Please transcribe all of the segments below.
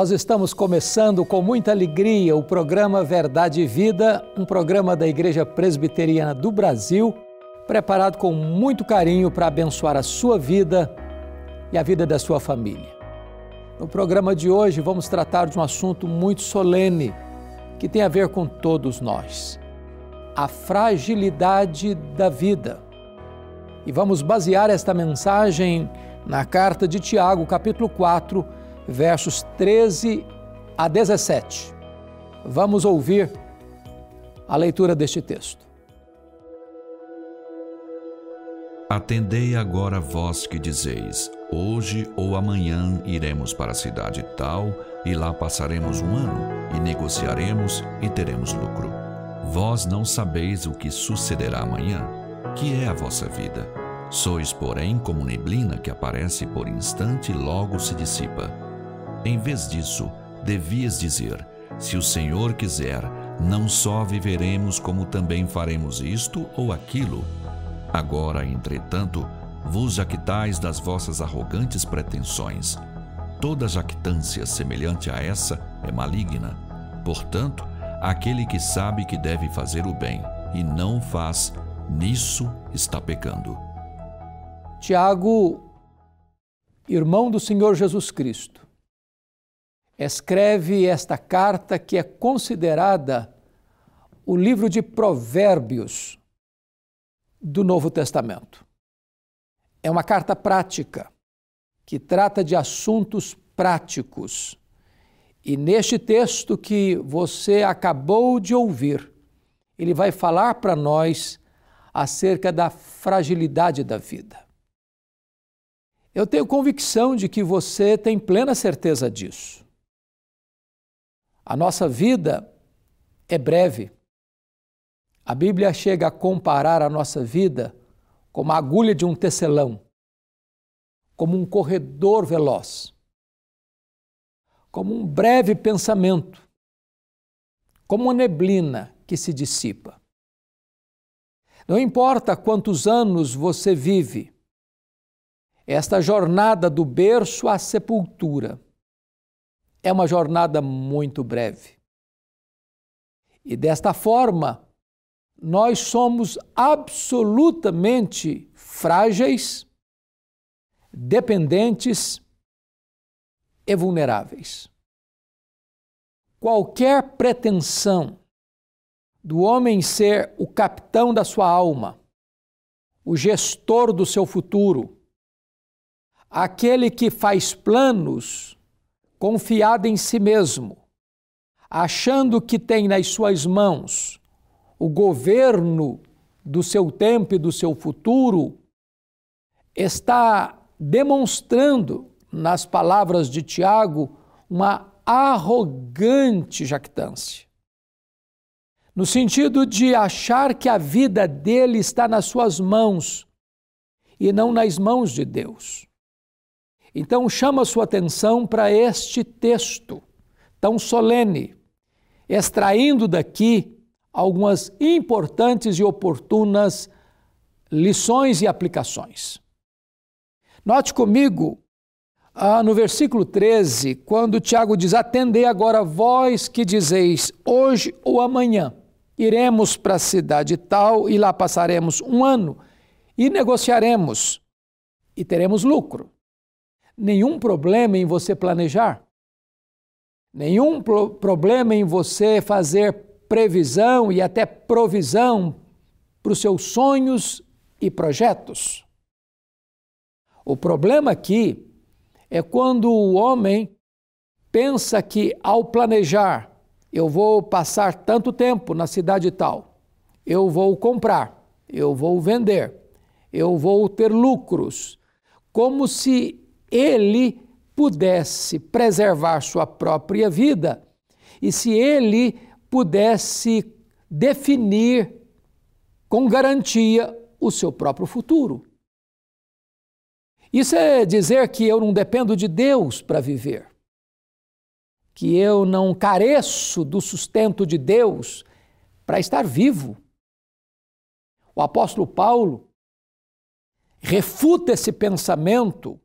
Nós estamos começando com muita alegria o programa Verdade e Vida, um programa da Igreja Presbiteriana do Brasil, preparado com muito carinho para abençoar a sua vida e a vida da sua família. No programa de hoje vamos tratar de um assunto muito solene que tem a ver com todos nós: a fragilidade da vida. E vamos basear esta mensagem na carta de Tiago, capítulo 4 versos 13 a 17. Vamos ouvir a leitura deste texto. Atendei agora vós que dizeis: Hoje ou amanhã iremos para a cidade tal, e lá passaremos um ano, e negociaremos e teremos lucro. Vós não sabeis o que sucederá amanhã, que é a vossa vida. Sois, porém, como neblina que aparece por instante e logo se dissipa. Em vez disso, devias dizer: Se o Senhor quiser, não só viveremos, como também faremos isto ou aquilo. Agora, entretanto, vos jactais das vossas arrogantes pretensões. Toda jactância semelhante a essa é maligna. Portanto, aquele que sabe que deve fazer o bem e não faz, nisso está pecando. Tiago, irmão do Senhor Jesus Cristo, escreve esta carta que é considerada o livro de Provérbios do Novo Testamento. É uma carta prática que trata de assuntos práticos. E neste texto que você acabou de ouvir, ele vai falar para nós acerca da fragilidade da vida. Eu tenho convicção de que você tem plena certeza disso. A nossa vida é breve. A Bíblia chega a comparar a nossa vida como a agulha de um tecelão, como um corredor veloz, como um breve pensamento, como uma neblina que se dissipa. Não importa quantos anos você vive, esta jornada do berço à sepultura é uma jornada muito breve. E desta forma, nós somos absolutamente frágeis, dependentes e vulneráveis. Qualquer pretensão do homem ser o capitão da sua alma, o gestor do seu futuro, aquele que faz planos confiado em si mesmo, achando que tem nas suas mãos o governo do seu tempo e do seu futuro, está demonstrando, nas palavras de Tiago, uma arrogante jactância. No sentido de achar que a vida dele está nas suas mãos e não nas mãos de Deus. Então, chama sua atenção para este texto tão solene, extraindo daqui algumas importantes e oportunas lições e aplicações. Note comigo ah, no versículo 13, quando Tiago diz: Atendei agora vós que dizeis, hoje ou amanhã iremos para a cidade tal e lá passaremos um ano e negociaremos e teremos lucro nenhum problema em você planejar, nenhum pro problema em você fazer previsão e até provisão para os seus sonhos e projetos. O problema aqui é quando o homem pensa que ao planejar, eu vou passar tanto tempo na cidade tal, eu vou comprar, eu vou vender, eu vou ter lucros, como se ele pudesse preservar sua própria vida e se ele pudesse definir com garantia o seu próprio futuro. Isso é dizer que eu não dependo de Deus para viver, que eu não careço do sustento de Deus para estar vivo. O apóstolo Paulo refuta esse pensamento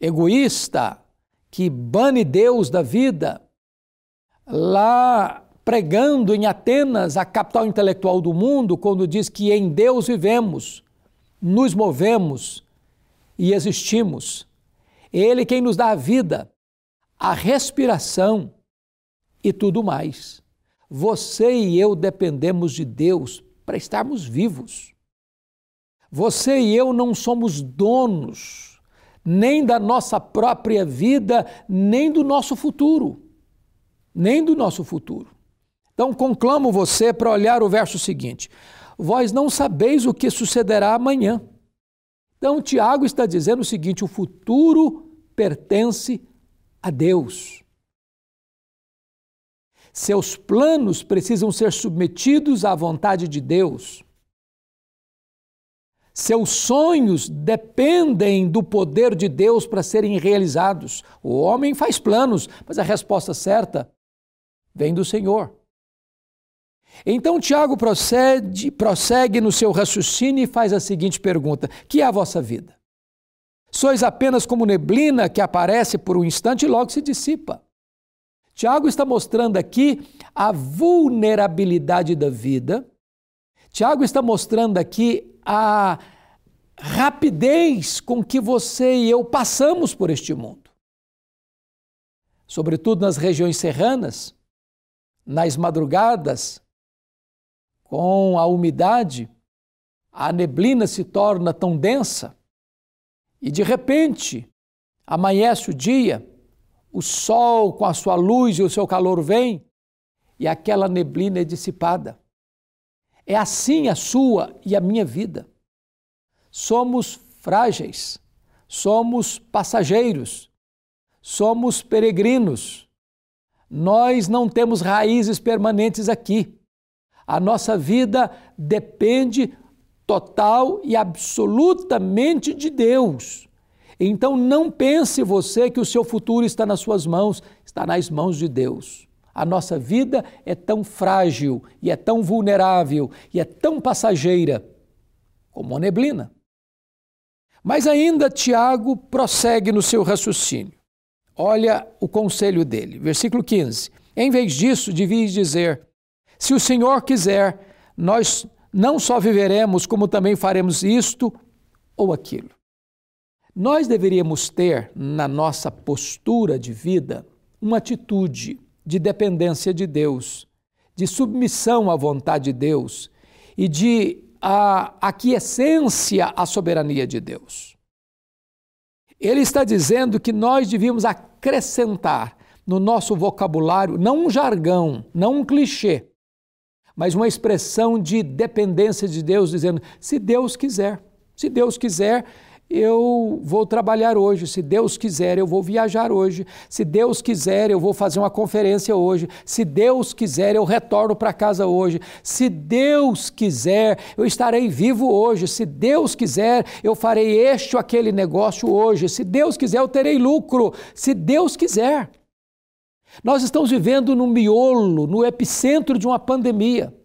egoísta que bane Deus da vida, lá pregando em Atenas, a capital intelectual do mundo, quando diz que em Deus vivemos, nos movemos e existimos. Ele quem nos dá a vida, a respiração e tudo mais. Você e eu dependemos de Deus para estarmos vivos. Você e eu não somos donos nem da nossa própria vida, nem do nosso futuro. Nem do nosso futuro. Então, conclamo você para olhar o verso seguinte: Vós não sabeis o que sucederá amanhã. Então, Tiago está dizendo o seguinte: o futuro pertence a Deus. Seus planos precisam ser submetidos à vontade de Deus. Seus sonhos dependem do poder de Deus para serem realizados. O homem faz planos, mas a resposta certa vem do Senhor. Então Tiago procede, prossegue no seu raciocínio e faz a seguinte pergunta: Que é a vossa vida? Sois apenas como neblina que aparece por um instante e logo se dissipa. Tiago está mostrando aqui a vulnerabilidade da vida. Tiago está mostrando aqui a rapidez com que você e eu passamos por este mundo. Sobretudo nas regiões serranas, nas madrugadas, com a umidade, a neblina se torna tão densa e de repente amanhece o dia o sol com a sua luz e o seu calor vem e aquela neblina é dissipada. É assim a sua e a minha vida. Somos frágeis, somos passageiros, somos peregrinos. Nós não temos raízes permanentes aqui. A nossa vida depende total e absolutamente de Deus. Então não pense você que o seu futuro está nas suas mãos, está nas mãos de Deus. A nossa vida é tão frágil e é tão vulnerável e é tão passageira como a neblina. Mas ainda Tiago prossegue no seu raciocínio. Olha o conselho dele, versículo 15. Em vez disso, devias dizer: Se o Senhor quiser, nós não só viveremos, como também faremos isto ou aquilo. Nós deveríamos ter na nossa postura de vida uma atitude de dependência de Deus, de submissão à vontade de Deus e de a, aquiescência à soberania de Deus. Ele está dizendo que nós devíamos acrescentar no nosso vocabulário não um jargão, não um clichê, mas uma expressão de dependência de Deus, dizendo: se Deus quiser, se Deus quiser, eu vou trabalhar hoje. Se Deus quiser, eu vou viajar hoje. Se Deus quiser, eu vou fazer uma conferência hoje. Se Deus quiser, eu retorno para casa hoje. Se Deus quiser, eu estarei vivo hoje. Se Deus quiser, eu farei este ou aquele negócio hoje. Se Deus quiser, eu terei lucro. Se Deus quiser. Nós estamos vivendo no miolo, no epicentro de uma pandemia.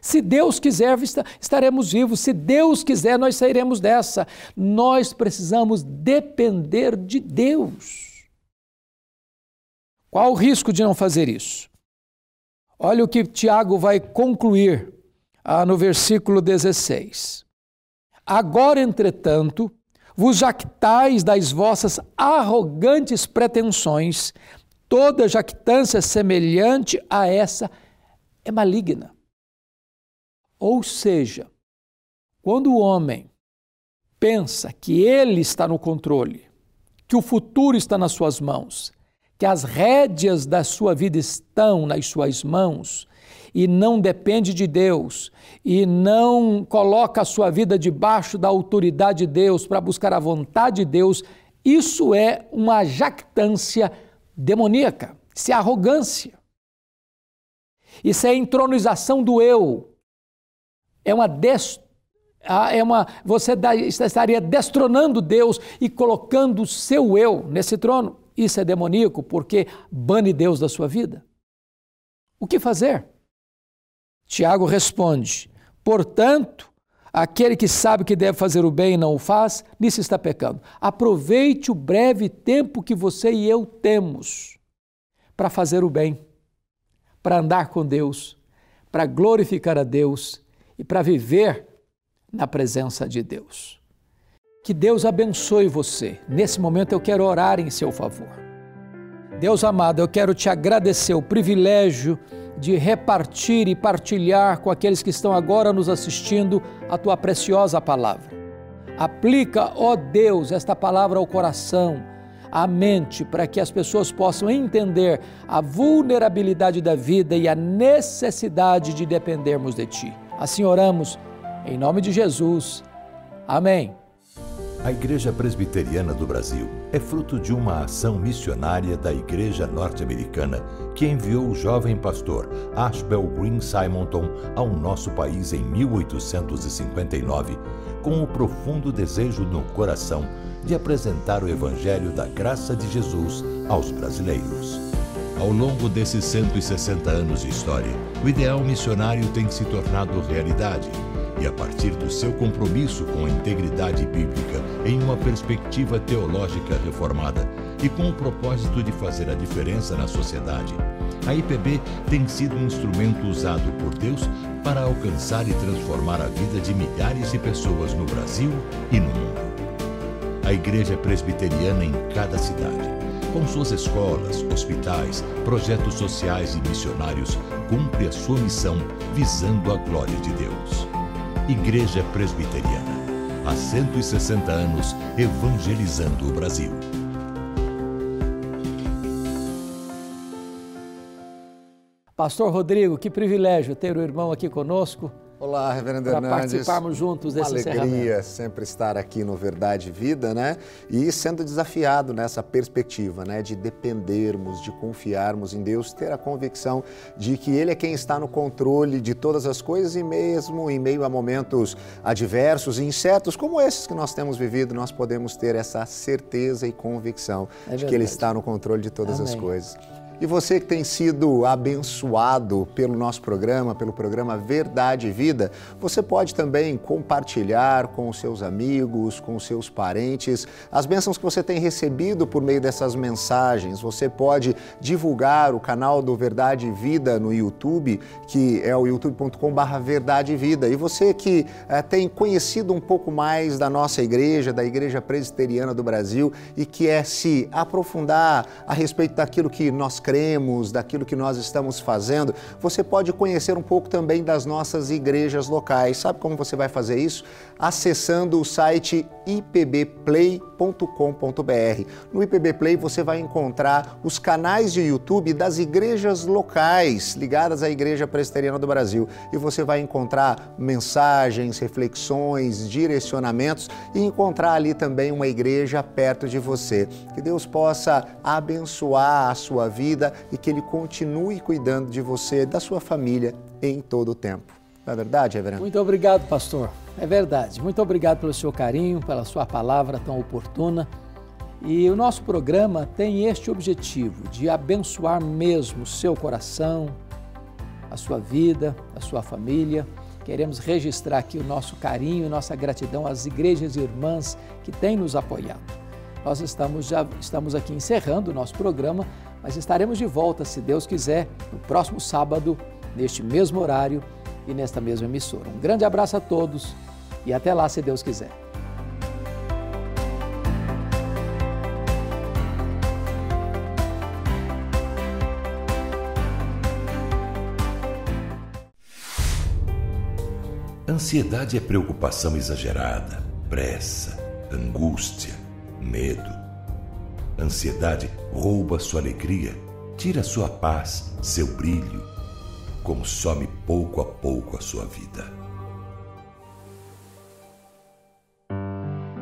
Se Deus quiser, estaremos vivos. Se Deus quiser, nós sairemos dessa. Nós precisamos depender de Deus. Qual o risco de não fazer isso? Olha o que Tiago vai concluir ah, no versículo 16. Agora, entretanto, vos jactais das vossas arrogantes pretensões, toda jactância semelhante a essa é maligna. Ou seja, quando o homem pensa que ele está no controle, que o futuro está nas suas mãos, que as rédeas da sua vida estão nas suas mãos e não depende de Deus e não coloca a sua vida debaixo da autoridade de Deus para buscar a vontade de Deus, isso é uma jactância demoníaca, isso é arrogância. Isso é entronização do eu, é uma é uma você estaria destronando Deus e colocando o seu eu nesse trono. Isso é demoníaco porque bane Deus da sua vida. O que fazer? Tiago responde: Portanto, Aquele que sabe que deve fazer o bem e não o faz, nisso está pecando. Aproveite o breve tempo que você e eu temos para fazer o bem, para andar com Deus, para glorificar a Deus e para viver na presença de Deus. Que Deus abençoe você. Nesse momento eu quero orar em seu favor. Deus amado, eu quero te agradecer o privilégio de repartir e partilhar com aqueles que estão agora nos assistindo a tua preciosa palavra. Aplica, ó Deus, esta palavra ao coração, à mente, para que as pessoas possam entender a vulnerabilidade da vida e a necessidade de dependermos de Ti. Assim oramos, em nome de Jesus. Amém. A Igreja Presbiteriana do Brasil é fruto de uma ação missionária da Igreja Norte-Americana que enviou o jovem pastor Ashbel Green Simonton ao nosso país em 1859, com o profundo desejo no coração de apresentar o Evangelho da graça de Jesus aos brasileiros. Ao longo desses 160 anos de história, o ideal missionário tem se tornado realidade e a partir do seu compromisso com a integridade bíblica em uma perspectiva teológica reformada e com o propósito de fazer a diferença na sociedade, a IPB tem sido um instrumento usado por Deus para alcançar e transformar a vida de milhares de pessoas no Brasil e no mundo. A Igreja Presbiteriana em cada cidade, com suas escolas, hospitais, projetos sociais e missionários, cumpre a sua missão visando a glória de Deus. Igreja Presbiteriana. Há 160 anos evangelizando o Brasil. Pastor Rodrigo, que privilégio ter o irmão aqui conosco. Olá, Reverendo para Hernandes. participarmos juntos desse Uma alegria sempre estar aqui no Verdade Vida, né? E sendo desafiado nessa perspectiva, né? De dependermos, de confiarmos em Deus, ter a convicção de que Ele é quem está no controle de todas as coisas e mesmo em meio a momentos adversos e incertos como esses que nós temos vivido, nós podemos ter essa certeza e convicção É de que Ele está no controle de todas as Amém. coisas. E você que tem sido abençoado pelo nosso programa, pelo programa Verdade e Vida, você pode também compartilhar com os seus amigos, com os seus parentes, as bênçãos que você tem recebido por meio dessas mensagens. Você pode divulgar o canal do Verdade e Vida no YouTube, que é o youtube.com.br Verdade e Vida. E você que eh, tem conhecido um pouco mais da nossa igreja, da Igreja Presbiteriana do Brasil e quer se aprofundar a respeito daquilo que nós cremos, daquilo que nós estamos fazendo, você pode conhecer um pouco também das nossas igrejas locais. Sabe como você vai fazer isso? Acessando o site ipbplay.com.br. No IPB Play você vai encontrar os canais de YouTube das igrejas locais ligadas à Igreja Presbiteriana do Brasil e você vai encontrar mensagens, reflexões, direcionamentos e encontrar ali também uma igreja perto de você. Que Deus possa abençoar a sua vida e que Ele continue cuidando de você, da sua família em todo o tempo. Não é verdade, Reverendo? Muito obrigado, pastor. É verdade. Muito obrigado pelo seu carinho, pela sua palavra tão oportuna. E o nosso programa tem este objetivo de abençoar mesmo o seu coração, a sua vida, a sua família. Queremos registrar aqui o nosso carinho e nossa gratidão às igrejas e irmãs que têm nos apoiado. Nós estamos já estamos aqui encerrando o nosso programa, mas estaremos de volta, se Deus quiser, no próximo sábado, neste mesmo horário e nesta mesma emissora. Um grande abraço a todos e até lá, se Deus quiser. Ansiedade é preocupação exagerada, pressa, angústia, medo. Ansiedade rouba sua alegria, tira sua paz, seu brilho, consome pouco a pouco a sua vida.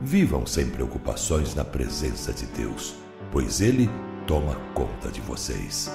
Vivam sem preocupações na presença de Deus, pois Ele toma conta de vocês.